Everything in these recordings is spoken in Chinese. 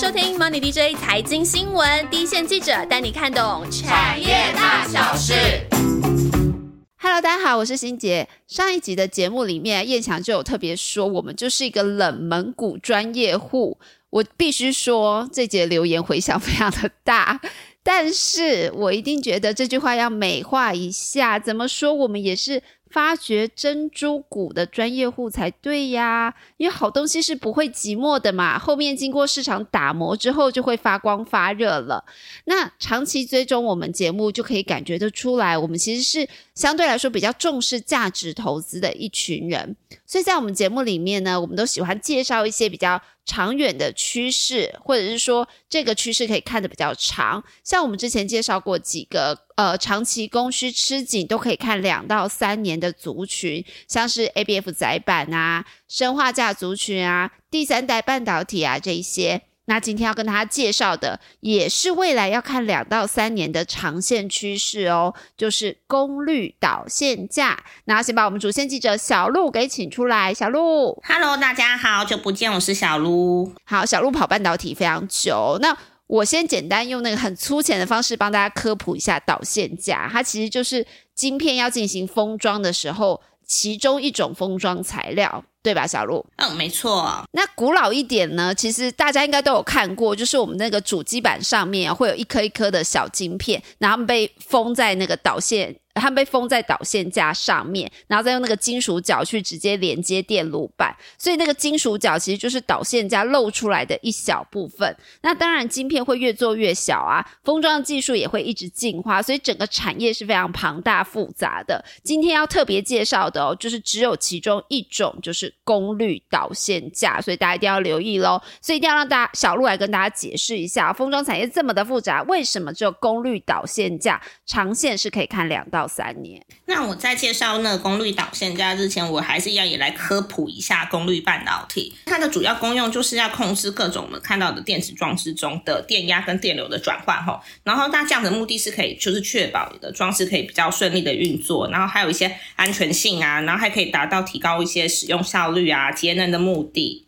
收听 Money DJ 财经新闻，第一线记者带你看懂产业大小事。Hello，大家好，我是欣杰。上一集的节目里面，叶强就有特别说，我们就是一个冷门股专业户。我必须说，这节留言回响非常的大。但是我一定觉得这句话要美化一下。怎么说？我们也是发掘珍珠股的专业户才对呀。因为好东西是不会寂寞的嘛。后面经过市场打磨之后，就会发光发热了。那长期追踪我们节目，就可以感觉得出来，我们其实是相对来说比较重视价值投资的一群人。所以在我们节目里面呢，我们都喜欢介绍一些比较。长远的趋势，或者是说这个趋势可以看得比较长，像我们之前介绍过几个，呃，长期供需吃紧都可以看两到三年的族群，像是 A B F 载板啊、生化价族群啊、第三代半导体啊这一些。那今天要跟大家介绍的，也是未来要看两到三年的长线趋势哦，就是功率导线架。那先把我们主线记者小鹿给请出来，小鹿，Hello，大家好久不见，我是小鹿。好，小鹿跑半导体非常久，那我先简单用那个很粗浅的方式帮大家科普一下导线架，它其实就是晶片要进行封装的时候，其中一种封装材料。对吧，小鹿？嗯，没错。那古老一点呢？其实大家应该都有看过，就是我们那个主机板上面会有一颗一颗的小晶片，然后被封在那个导线。它被封在导线架上面，然后再用那个金属角去直接连接电路板，所以那个金属角其实就是导线架露出来的一小部分。那当然，晶片会越做越小啊，封装技术也会一直进化，所以整个产业是非常庞大复杂的。今天要特别介绍的哦，就是只有其中一种，就是功率导线架，所以大家一定要留意喽。所以一定要让大家小鹿来跟大家解释一下，封装产业这么的复杂，为什么只有功率导线架长线是可以看两到。三年。那我在介绍那个功率导线架之前，我还是要也来科普一下功率半导体。它的主要功用就是要控制各种我们看到的电子装置中的电压跟电流的转换吼。然后它这样的目的是可以，就是确保你的装置可以比较顺利的运作，然后还有一些安全性啊，然后还可以达到提高一些使用效率啊、节能的目的。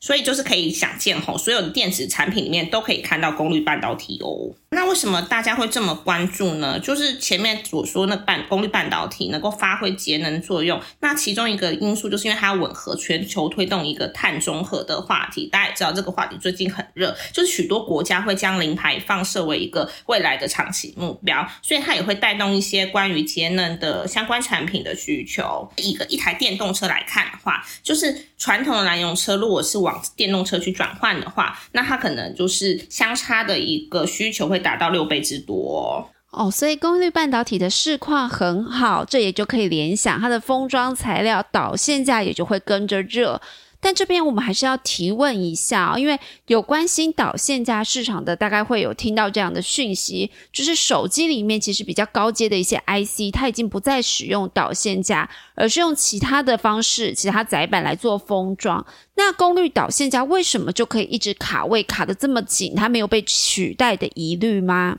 所以就是可以想见吼，所有的电子产品里面都可以看到功率半导体哦。那为什么大家会这么关注呢？就是前面所说那半功率半导体能够发挥节能作用，那其中一个因素就是因为它吻合全球推动一个碳中和的话题。大家也知道这个话题最近很热，就是许多国家会将零排放设为一个未来的长期目标，所以它也会带动一些关于节能的相关产品的需求。一个一台电动车来看的话，就是传统的燃油车如果是往电动车去转换的话，那它可能就是相差的一个需求会达到六倍之多哦。所以功率半导体的市况很好，这也就可以联想它的封装材料导线价也就会跟着热。但这边我们还是要提问一下，因为有关心导线架市场的，大概会有听到这样的讯息，就是手机里面其实比较高阶的一些 IC，它已经不再使用导线架，而是用其他的方式、其他载板来做封装。那功率导线架为什么就可以一直卡位卡的这么紧？它没有被取代的疑虑吗？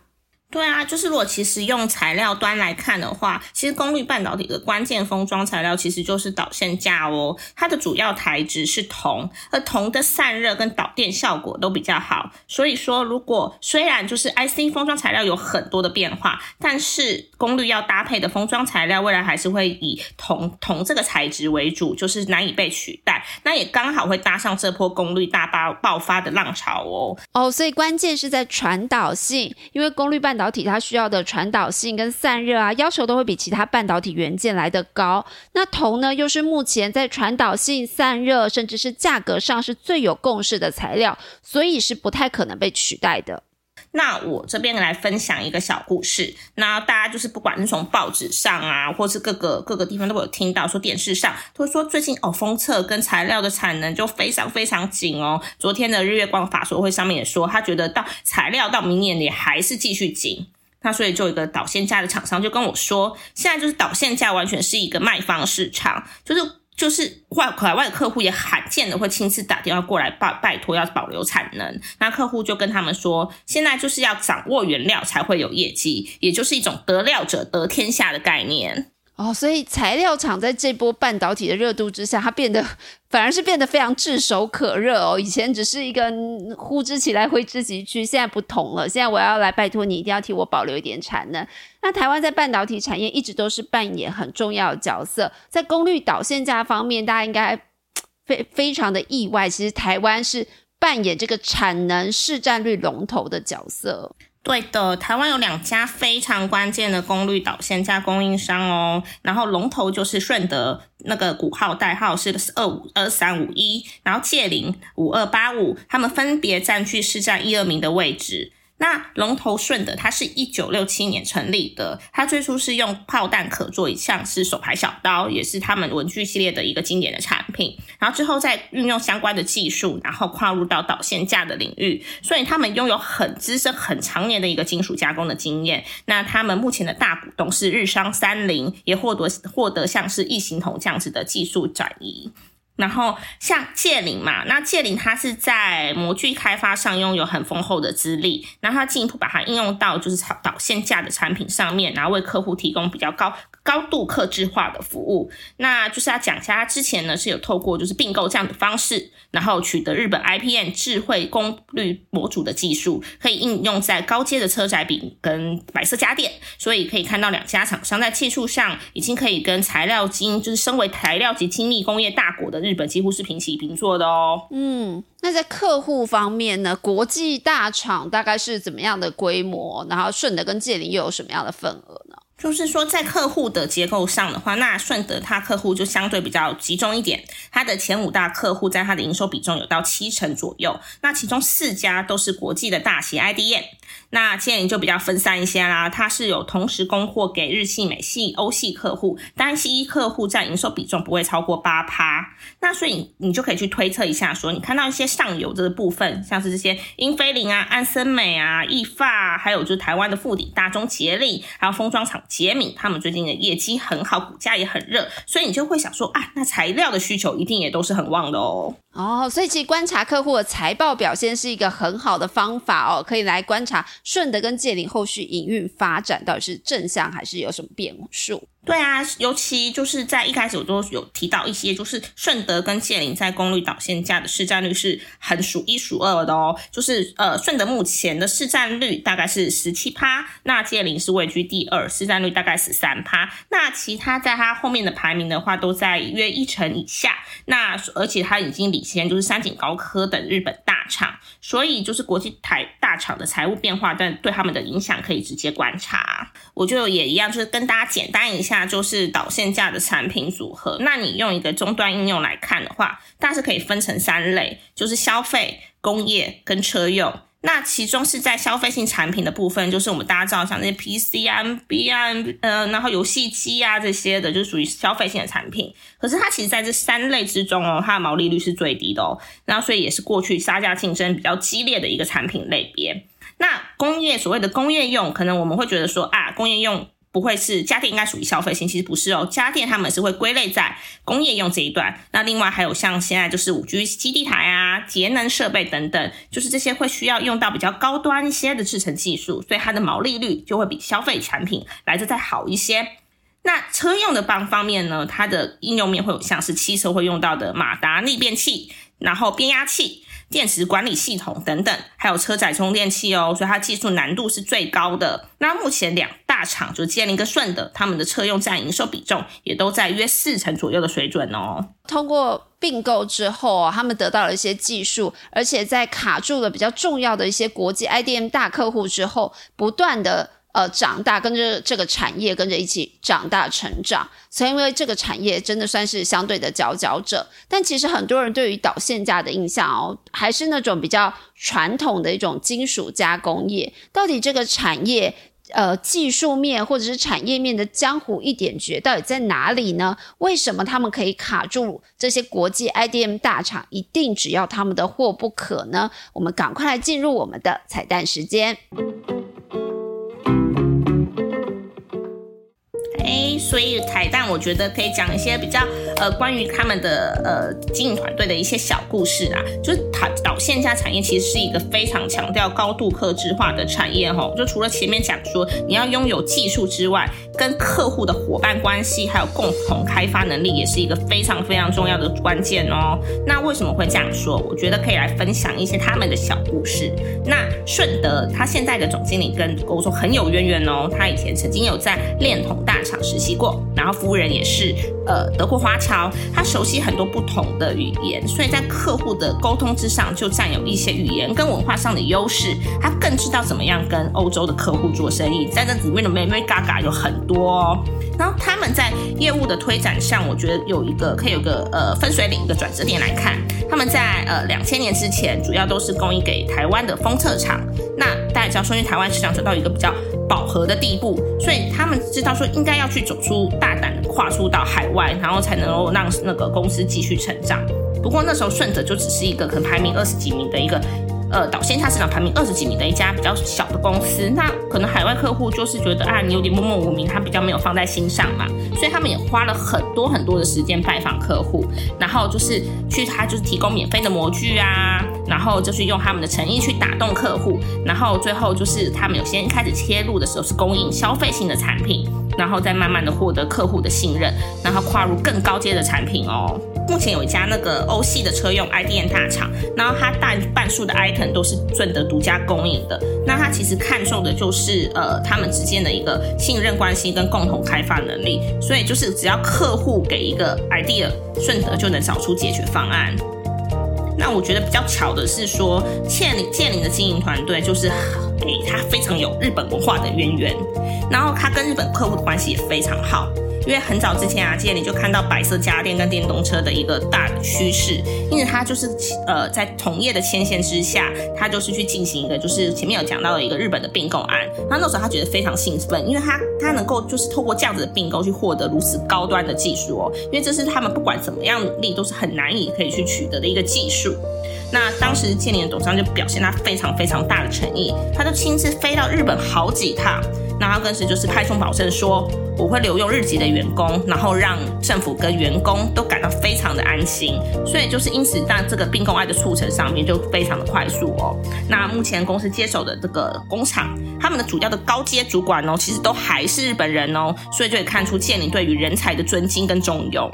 对啊，就是如果其实用材料端来看的话，其实功率半导体的关键封装材料其实就是导线架哦。它的主要材质是铜，而铜的散热跟导电效果都比较好。所以说，如果虽然就是 IC 封装材料有很多的变化，但是功率要搭配的封装材料未来还是会以铜铜这个材质为主，就是难以被取代。那也刚好会搭上这波功率大爆爆发的浪潮哦。哦，所以关键是在传导性，因为功率半。导体它需要的传导性跟散热啊，要求都会比其他半导体元件来的高。那铜呢，又是目前在传导性、散热，甚至是价格上是最有共识的材料，所以是不太可能被取代的。那我这边来分享一个小故事。那大家就是不管是从报纸上啊，或是各个各个地方都有听到说，电视上都说最近哦，封测跟材料的产能就非常非常紧哦。昨天的日月光法说会上面也说，他觉得到材料到明年也还是继续紧。那所以就有一个导线架的厂商就跟我说，现在就是导线架完全是一个卖方市场，就是。就是外海外的客户也罕见的会亲自打电话过来拜拜托要保留产能，那客户就跟他们说，现在就是要掌握原料才会有业绩，也就是一种得料者得天下的概念。哦，所以材料厂在这波半导体的热度之下，它变得反而是变得非常炙手可热哦。以前只是一个呼之即来挥之即去，现在不同了。现在我要来拜托你，一定要替我保留一点产能。那台湾在半导体产业一直都是扮演很重要的角色，在功率导线架方面，大家应该非非常的意外。其实台湾是扮演这个产能市占率龙头的角色。对的，台湾有两家非常关键的功率导线加供应商哦，然后龙头就是顺德，那个股号代号是二五二三五一，然后借零五二八五，他们分别占据市占一二名的位置。那龙头顺德，它是一九六七年成立的，它最初是用炮弹壳做一项是手牌小刀，也是他们文具系列的一个经典的产品。然后之后再运用相关的技术，然后跨入到导线架的领域，所以他们拥有很资深、很长年的一个金属加工的经验。那他们目前的大股东是日商三菱，也获得获得像是异形铜这样子的技术转移。然后像界岭嘛，那界岭它是在模具开发上拥有很丰厚的资历，然后它进一步把它应用到就是导线架的产品上面，然后为客户提供比较高。高度克制化的服务，那就是要讲一下，他之前呢是有透过就是并购这样的方式，然后取得日本 IPN 智慧功率模组的技术，可以应用在高阶的车载饼跟白色家电，所以可以看到两家厂商在技术上已经可以跟材料精，就是身为材料及精密工业大国的日本几乎是平起平坐的哦。嗯，那在客户方面呢，国际大厂大概是怎么样的规模？然后顺德跟界林又有什么样的份额呢？就是说，在客户的结构上的话，那顺德它客户就相对比较集中一点，它的前五大客户在它的营收比重有到七成左右，那其中四家都是国际的大型 IDM。那建林就比较分散一些啦，它是有同时供货给日系、美系、欧系客户，单系客户占营收比重不会超过八趴。那所以你就可以去推测一下，说你看到一些上游这个部分，像是这些英飞凌啊、安森美啊、易发，还有就是台湾的富鼎、大中捷力，还有封装厂杰米，他们最近的业绩很好，股价也很热，所以你就会想说啊，那材料的需求一定也都是很旺的哦。哦，所以其实观察客户的财报表现是一个很好的方法哦，可以来观察顺德跟界林后续营运发展到底是正向还是有什么变数。对啊，尤其就是在一开始我都有提到一些，就是顺德跟界林在功率导线架的市占率是很数一数二的哦。就是呃，顺德目前的市占率大概是十七趴，那界林是位居第二，市占率大概十三趴。那其他在它后面的排名的话，都在约一成以下。那而且它已经离以前就是三井高科等日本大厂，所以就是国际台大厂的财务变化，但对他们的影响可以直接观察。我就也一样，就是跟大家简单一下。就是导线架的产品组合。那你用一个终端应用来看的话，大致可以分成三类，就是消费、工业跟车用。那其中是在消费性产品的部分，就是我们大家知道像那些 PC 啊、B 啊，呃，然后游戏机啊这些的，就属于消费性的产品。可是它其实在这三类之中哦，它的毛利率是最低的哦。然后所以也是过去杀价竞争比较激烈的一个产品类别。那工业所谓的工业用，可能我们会觉得说啊，工业用。不会是家电应该属于消费性，其实不是哦。家电他们是会归类在工业用这一段。那另外还有像现在就是五 G 基地台啊、节能设备等等，就是这些会需要用到比较高端一些的制程技术，所以它的毛利率就会比消费产品来的再好一些。那车用的方方面呢，它的应用面会有像是汽车会用到的马达逆变器，然后变压器。电池管理系统等等，还有车载充电器哦，所以它技术难度是最高的。那目前两大厂就是建林跟顺德，他们的车用占营收比重也都在约四成左右的水准哦。通过并购之后，他们得到了一些技术，而且在卡住了比较重要的一些国际 IDM 大客户之后，不断的。呃，长大跟着这个产业跟着一起长大成长，所以因为这个产业真的算是相对的佼佼者。但其实很多人对于导线架的印象哦，还是那种比较传统的一种金属加工业。到底这个产业呃技术面或者是产业面的江湖一点诀到底在哪里呢？为什么他们可以卡住这些国际 IDM 大厂，一定只要他们的货不可呢？我们赶快来进入我们的彩蛋时间。所以彩蛋我觉得可以讲一些比较呃关于他们的呃经营团队的一些小故事啊。就是导导线架产业其实是一个非常强调高度克制化的产业哈。就除了前面讲说你要拥有技术之外，跟客户的伙伴关系还有共同开发能力也是一个非常非常重要的关键哦。那为什么会这样说？我觉得可以来分享一些他们的小故事。那顺德他现在的总经理跟欧洲很有渊源哦，他以前曾经有在链统大厂实习过，然后夫人也是呃德国华侨，他熟悉很多不同的语言，所以在客户的沟通之上就占有一些语言跟文化上的优势。他更知道怎么样跟欧洲的客户做生意，在这里面的妹妹嘎嘎有很多哦。然后他们在业务的推展上，我觉得有一个可以有个呃分水岭一个转折点来看，他们在呃两千年之前主要都是供应给台湾的封测厂。那大家知道，说因为台湾市场走到一个比较饱和的地步，所以他们知道说应该要去走出大胆的跨出到海外，然后才能够让那个公司继续成长。不过那时候顺德就只是一个可能排名二十几名的一个。呃，导线下市场排名二十几名的一家比较小的公司，那可能海外客户就是觉得啊，你有点默默无名，他比较没有放在心上嘛，所以他们也花了很多很多的时间拜访客户，然后就是去他就是提供免费的模具啊，然后就是用他们的诚意去打动客户，然后最后就是他们有先开始切入的时候是供应消费性的产品，然后再慢慢的获得客户的信任，然后跨入更高阶的产品哦。目前有一家那个欧系的车用 IDM 大厂，然后它大半数的 item 都是顺德独家供应的。那它其实看重的就是呃他们之间的一个信任关系跟共同开发能力。所以就是只要客户给一个 idea，顺德就能找出解决方案。那我觉得比较巧的是说，建林建林的经营团队就是，诶，他非常有日本文化的渊源，然后他跟日本客户的关系也非常好。因为很早之前啊，建你就看到白色家电跟电动车的一个大的趋势，因此它就是呃在同业的牵线之下，它就是去进行一个就是前面有讲到的一个日本的并购案。那那时候他觉得非常兴奋，因为他他能够就是透过这样子的并购去获得如此高端的技术哦，因为这是他们不管怎么样努力都是很难以可以去取得的一个技术。那当时建林董事长就表现他非常非常大的诚意，他就亲自飞到日本好几趟，然后更是就是派送保证说。我会留用日籍的员工，然后让政府跟员工都感到非常的安心，所以就是因此在这个并购案的促成上面就非常的快速哦。那目前公司接手的这个工厂，他们的主要的高阶主管哦，其实都还是日本人哦，所以就可以看出建林对于人才的尊敬跟重用。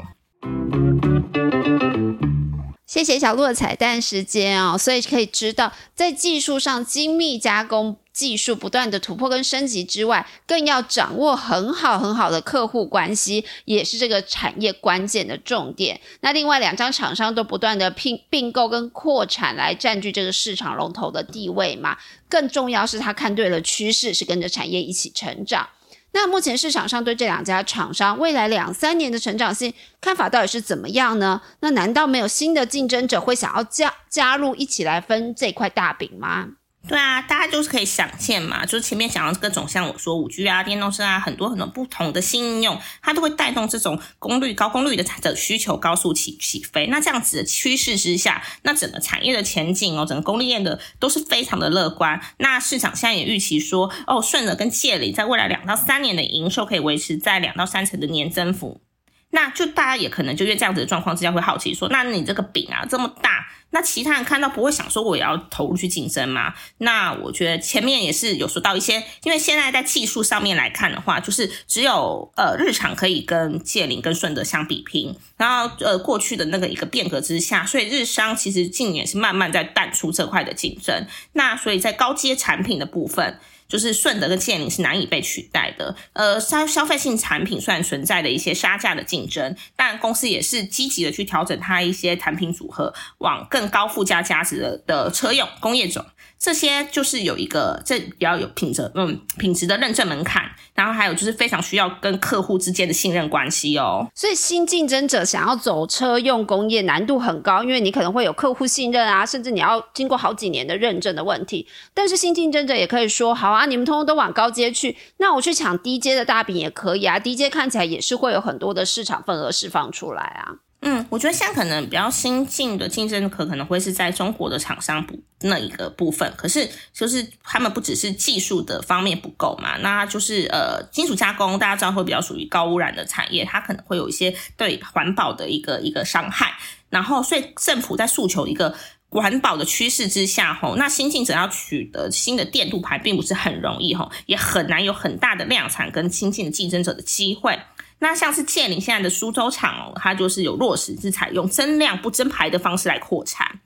谢谢小鹿的彩蛋时间哦，所以可以知道在技术上精密加工。技术不断的突破跟升级之外，更要掌握很好很好的客户关系，也是这个产业关键的重点。那另外两张厂商都不断的并并购跟扩产来占据这个市场龙头的地位嘛。更重要是他看对了趋势，是跟着产业一起成长。那目前市场上对这两家厂商未来两三年的成长性看法到底是怎么样呢？那难道没有新的竞争者会想要加加入一起来分这块大饼吗？对啊，大家就是可以想见嘛，就是前面讲到各种像我说五 G 啊、电动车啊，很多很多不同的新应用，它都会带动这种功率高功率的的需求高速起起飞。那这样子的趋势之下，那整个产业的前景哦，整个供应链的都是非常的乐观。那市场现在也预期说，哦，顺德跟借里在未来两到三年的营收可以维持在两到三成的年增幅。那就大家也可能就因为这样子的状况之下会好奇说，那你这个饼啊这么大，那其他人看到不会想说我也要投入去竞争吗？那我觉得前面也是有说到一些，因为现在在技术上面来看的话，就是只有呃日常可以跟借林跟顺德相比拼，然后呃过去的那个一个变革之下，所以日商其实近年是慢慢在淡出这块的竞争。那所以在高阶产品的部分。就是顺德跟建林是难以被取代的。呃，消消费性产品虽然存在的一些杀价的竞争，但公司也是积极的去调整它一些产品组合，往更高附加价值的的车用工业种。这些就是有一个这比较有品质，嗯，品质的认证门槛，然后还有就是非常需要跟客户之间的信任关系哦。所以新竞争者想要走车用工业难度很高，因为你可能会有客户信任啊，甚至你要经过好几年的认证的问题。但是新竞争者也可以说，好啊，你们通通都往高阶去，那我去抢低阶的大饼也可以啊。低阶看起来也是会有很多的市场份额释放出来啊。嗯，我觉得现在可能比较新进的竞争可可能会是在中国的厂商部那一个部分，可是就是他们不只是技术的方面不够嘛，那就是呃金属加工大家知道会比较属于高污染的产业，它可能会有一些对环保的一个一个伤害，然后所以政府在诉求一个。环保的趋势之下，吼，那新进者要取得新的电镀牌并不是很容易，吼，也很难有很大的量产跟新进的竞争者的机会。那像是建林现在的苏州厂哦，它就是有落实是采用增量不增排的方式来扩产。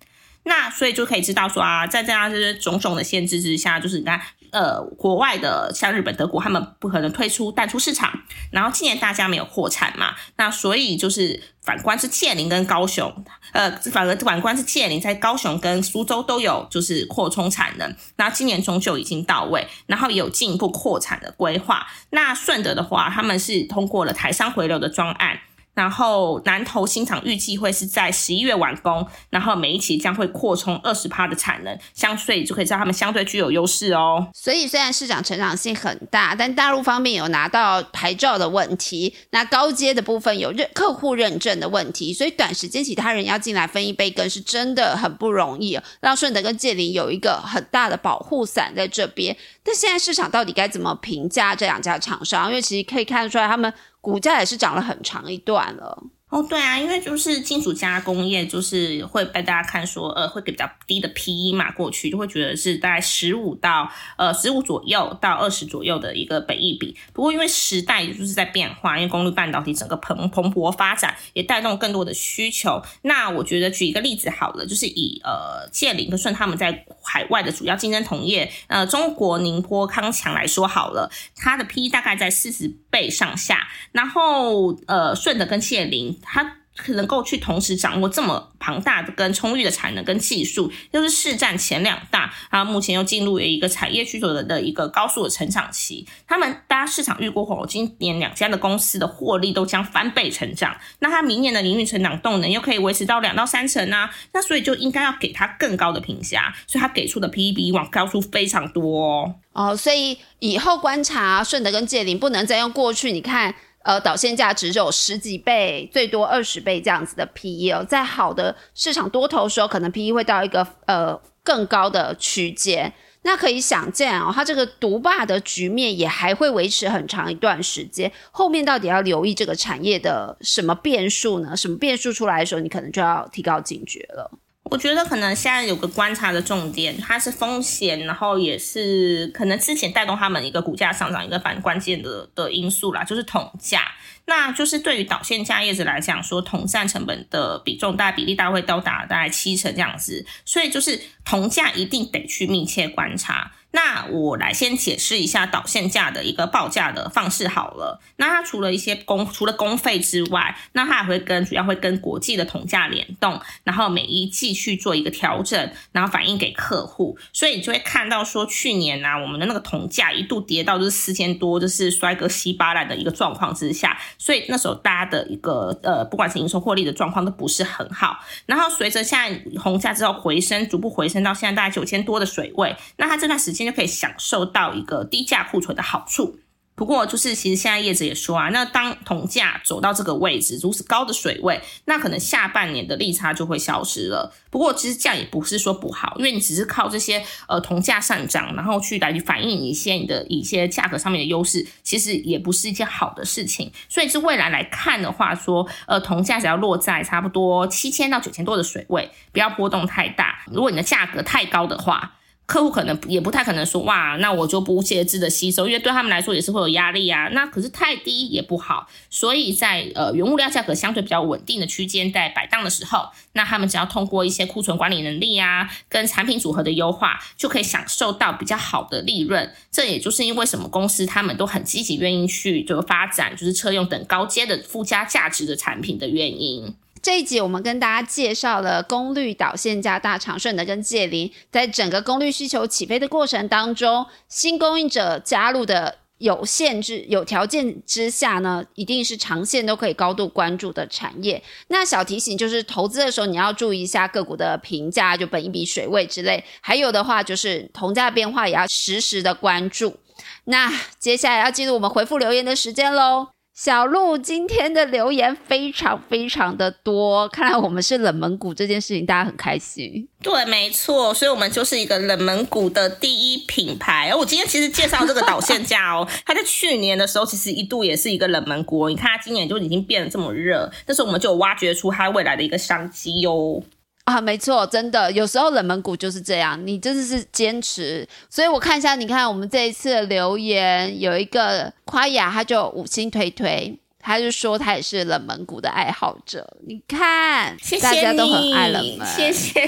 那所以就可以知道说啊，在这样这些种种的限制之下，就是你看，呃，国外的像日本、德国，他们不可能退出淡出市场。然后今年大家没有扩产嘛，那所以就是反观是建林跟高雄，呃，反而反观是建林在高雄跟苏州都有就是扩充产能。那今年终究已经到位，然后有进一步扩产的规划。那顺德的话，他们是通过了台商回流的专案。然后南投新厂预计会是在十一月完工，然后每一期将会扩充二十趴的产能，相对就可以知道他们相对具有优势哦。所以虽然市场成长性很大，但大陆方面有拿到牌照的问题，那高阶的部分有认客户认证的问题，所以短时间其他人要进来分一杯羹是真的很不容易，让顺德跟界林有一个很大的保护伞在这边。但现在市场到底该怎么评价这两家厂商？因为其实可以看得出来他们。股价也是涨了很长一段了。哦，对啊，因为就是金属加工业，就是会被大家看说，呃，会给比较低的 P E 嘛，过去就会觉得是大概十五到呃十五左右到二十左右的一个本益比。不过因为时代就是在变化，因为功率半导体整个蓬蓬勃发展，也带动更多的需求。那我觉得举一个例子好了，就是以呃建林跟顺他们在海外的主要竞争同业，呃中国宁波康强来说好了，它的 P E 大概在四十倍上下，然后呃顺的跟建林。它能够去同时掌握这么庞大的、跟充裕的产能跟技术，又是市占前两大，然后目前又进入了一个产业需求的的一个高速的成长期。他们大家市场预估后，今年两家的公司的获利都将翻倍成长。那它明年的营运成长动能又可以维持到两到三成啊，那所以就应该要给它更高的评价。所以它给出的 P E 比以往高出非常多哦。哦，所以以后观察顺德跟界林，不能再用过去你看。呃，导线价值只有十几倍，最多二十倍这样子的 PE 哦，在好的市场多头时候，可能 PE 会到一个呃更高的区间。那可以想见哦，它这个独霸的局面也还会维持很长一段时间。后面到底要留意这个产业的什么变数呢？什么变数出来的时候，你可能就要提高警觉了。我觉得可能现在有个观察的重点，它是风险，然后也是可能之前带动他们一个股价上涨一个反关键的的因素啦，就是铜价。那就是对于导线价业者来讲，说铜占成本的比重大概比例大概会到达大概七成这样子，所以就是铜价一定得去密切观察。那我来先解释一下导线价的一个报价的方式好了。那它除了一些工，除了工费之外，那它还会跟主要会跟国际的铜价联动，然后每一季去做一个调整，然后反映给客户。所以你就会看到说，去年呢，我们的那个铜价一度跌到就是四千多，就是摔个稀巴烂的一个状况之下，所以那时候大家的一个呃，不管是营收获利的状况都不是很好。然后随着现在红价之后回升，逐步回升到现在大概九千多的水位，那它这段时间。就可以享受到一个低价库存的好处。不过，就是其实现在业者也说啊，那当铜价走到这个位置，如此高的水位，那可能下半年的利差就会消失了。不过，其实这样也不是说不好，因为你只是靠这些呃铜价上涨，然后去来去反映一些你的一些价格上面的优势，其实也不是一件好的事情。所以，是未来来看的话，说呃铜价只要落在差不多七千到九千多的水位，不要波动太大。如果你的价格太高的话，客户可能也不太可能说哇，那我就不节制的吸收，因为对他们来说也是会有压力啊。那可是太低也不好，所以在呃原物料价格相对比较稳定的区间在摆荡的时候，那他们只要通过一些库存管理能力啊，跟产品组合的优化，就可以享受到比较好的利润。这也就是因为什么公司他们都很积极愿意去就发展就是车用等高阶的附加价值的产品的原因。这一集我们跟大家介绍了功率导线加大长顺的跟借零，在整个功率需求起飞的过程当中，新供应者加入的有限制、有条件之下呢，一定是长线都可以高度关注的产业。那小提醒就是，投资的时候你要注意一下个股的评价，就本一笔水位之类。还有的话就是铜价变化也要实时的关注。那接下来要进入我们回复留言的时间喽。小鹿今天的留言非常非常的多，看来我们是冷门股这件事情大家很开心。对，没错，所以我们就是一个冷门股的第一品牌。而我今天其实介绍这个导线架哦，它在去年的时候其实一度也是一个冷门股。你看它今年就已经变得这么热，但是我们就挖掘出它未来的一个商机哟。啊，没错，真的，有时候冷门股就是这样，你真的是坚持。所以我看一下，你看我们这一次的留言，有一个夸雅，他就五星推推。他就说他也是冷门股的爱好者，你看，大家都很爱冷门，谢谢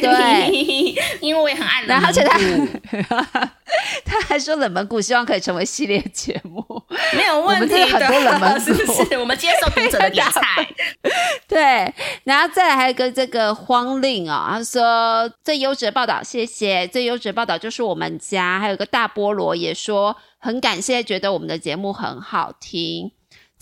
你，因为我也很爱冷门股。他还说冷门股希望可以成为系列节目，没有问题的，很多冷门 是不是？我们接受读者的点菜。对，然后再来还有个这个荒令啊，他说最优质的报道，谢谢最优质的报道就是我们家，还有个大菠萝也说很感谢，觉得我们的节目很好听。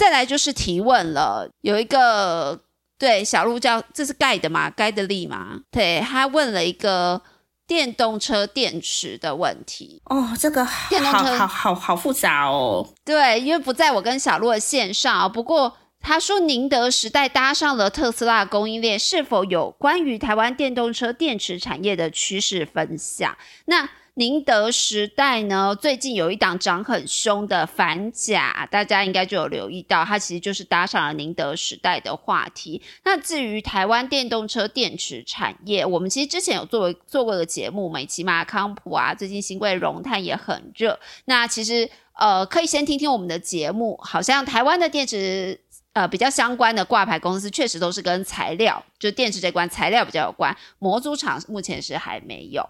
再来就是提问了，有一个对小鹿叫这是盖的嘛？盖的力吗？对他问了一个电动车电池的问题哦，这个电动车好好好复杂哦。对，因为不在我跟小鹿的线上，不过他说宁德时代搭上了特斯拉供应链，是否有关于台湾电动车电池产业的趋势分享？那。宁德时代呢，最近有一档涨很凶的反甲，大家应该就有留意到，它其实就是搭上了宁德时代的话题。那至于台湾电动车电池产业，我们其实之前有做做过的节目，美骑马康普啊，最近新贵荣泰也很热。那其实呃，可以先听听我们的节目，好像台湾的电池呃比较相关的挂牌公司，确实都是跟材料，就电池这关材料比较有关，模组厂目前是还没有。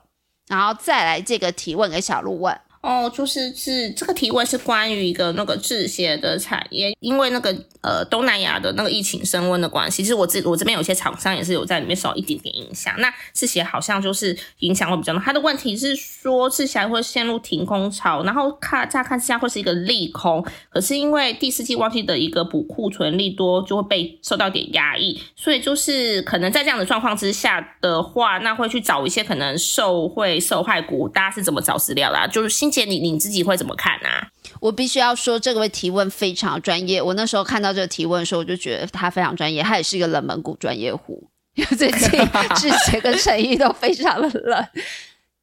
然后再来这个提问给小鹿问。哦，就是是这个提问是关于一个那个制鞋的产业，因为那个呃东南亚的那个疫情升温的关系，其实我这我这边有些厂商也是有在里面受一点点影响。那制鞋好像就是影响会比较大。他的问题是说制鞋会陷入停工潮，然后看乍看之下会是一个利空，可是因为第四季旺季的一个补库存利多就会被受到点压抑，所以就是可能在这样的状况之下的话，那会去找一些可能受会受害股，大家是怎么找资料啦？就是新。姐，你你自己会怎么看啊？我必须要说，这位提问非常专业。我那时候看到这个提问的时候，我就觉得他非常专业，他也是一个冷门股专业户。因 为最近制鞋跟陈毅都非常的冷，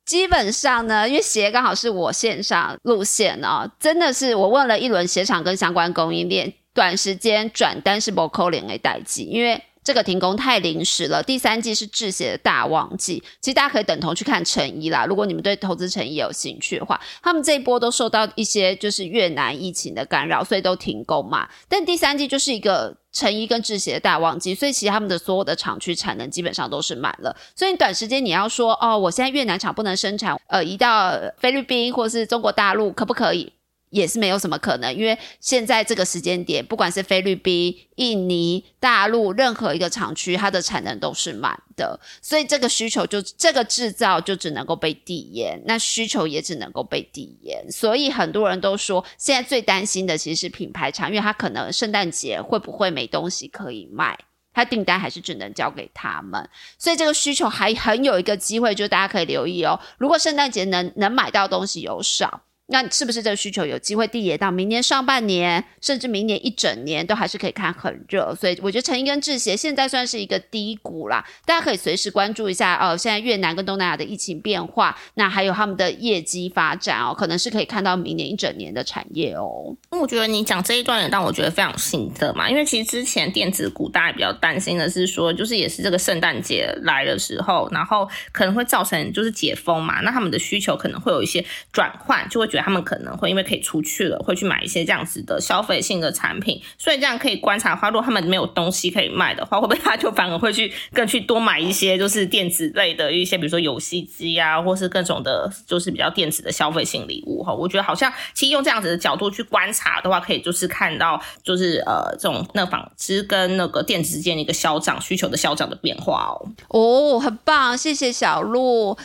基本上呢，因为鞋刚好是我线上路线哦，真的是我问了一轮鞋厂跟相关供应链，短时间转单是不扣零 A 代季，因为。这个停工太临时了，第三季是制鞋的大旺季，其实大家可以等同去看成衣啦。如果你们对投资成衣有兴趣的话，他们这一波都受到一些就是越南疫情的干扰，所以都停工嘛。但第三季就是一个成衣跟制鞋的大旺季，所以其实他们的所有的厂区产能基本上都是满了。所以短时间你要说哦，我现在越南厂不能生产，呃，移到菲律宾或是中国大陆可不可以？也是没有什么可能，因为现在这个时间点，不管是菲律宾、印尼、大陆任何一个厂区，它的产能都是满的，所以这个需求就这个制造就只能够被递延，那需求也只能够被递延。所以很多人都说，现在最担心的其实是品牌厂，因为它可能圣诞节会不会没东西可以卖，它订单还是只能交给他们，所以这个需求还很有一个机会，就大家可以留意哦。如果圣诞节能能买到东西有少。那是不是这个需求有机会递延到明年上半年，甚至明年一整年都还是可以看很热？所以我觉得成衣跟制鞋现在算是一个低谷啦，大家可以随时关注一下哦。现在越南跟东南亚的疫情变化，那还有他们的业绩发展哦，可能是可以看到明年一整年的产业哦。因为我觉得你讲这一段也让我觉得非常心得嘛，因为其实之前电子股大家比较担心的是说，就是也是这个圣诞节来的时候，然后可能会造成就是解封嘛，那他们的需求可能会有一些转换，就会觉。他们可能会因为可以出去了，会去买一些这样子的消费性的产品，所以这样可以观察的话，如果他们没有东西可以卖的话，会不会他就反而会去更去多买一些就是电子类的一些，比如说游戏机啊，或是各种的，就是比较电子的消费性礼物哈？我觉得好像其实用这样子的角度去观察的话，可以就是看到就是呃这种那纺织跟那个电子之间的一个消涨需求的消涨的变化哦。哦，很棒，谢谢小鹿。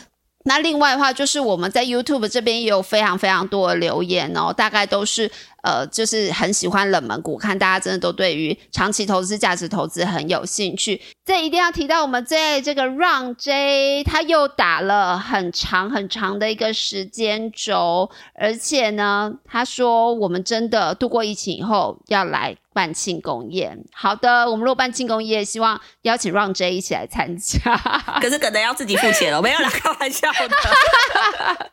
那另外的话，就是我们在 YouTube 这边也有非常非常多的留言哦，大概都是呃，就是很喜欢冷门股，看大家真的都对于长期投资、价值投资很有兴趣。这一定要提到我们最爱这个 Run J，他又打了很长很长的一个时间轴，而且呢，他说我们真的度过疫情以后要来办庆功宴。好的，我们如果办庆功宴，希望邀请 Run J 一起来参加。可是可能要自己付钱了，没有啦，开玩笑的。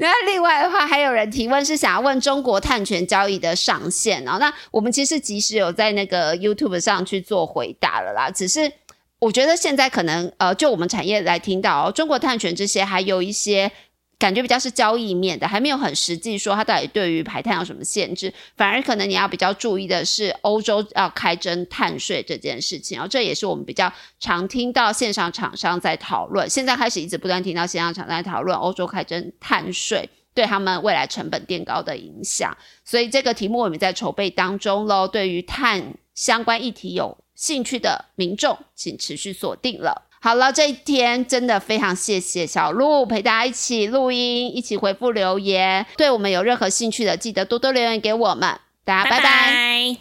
那另外的话，还有人提问是想要问中中国碳权交易的上限哦。那我们其实及时有在那个 YouTube 上去做回答了啦。只是我觉得现在可能呃，就我们产业来听到、哦、中国碳权这些，还有一些感觉比较是交易面的，还没有很实际说它到底对于排碳有什么限制。反而可能你要比较注意的是欧洲要开征碳税这件事情，然、后这也是我们比较常听到线上厂商在讨论。现在开始一直不断听到线上厂商在讨论欧洲开征碳税。对他们未来成本垫高的影响，所以这个题目我们在筹备当中喽。对于碳相关议题有兴趣的民众，请持续锁定了。好了，这一天真的非常谢谢小鹿陪大家一起录音，一起回复留言。对我们有任何兴趣的，记得多多留言给我们。大家拜拜。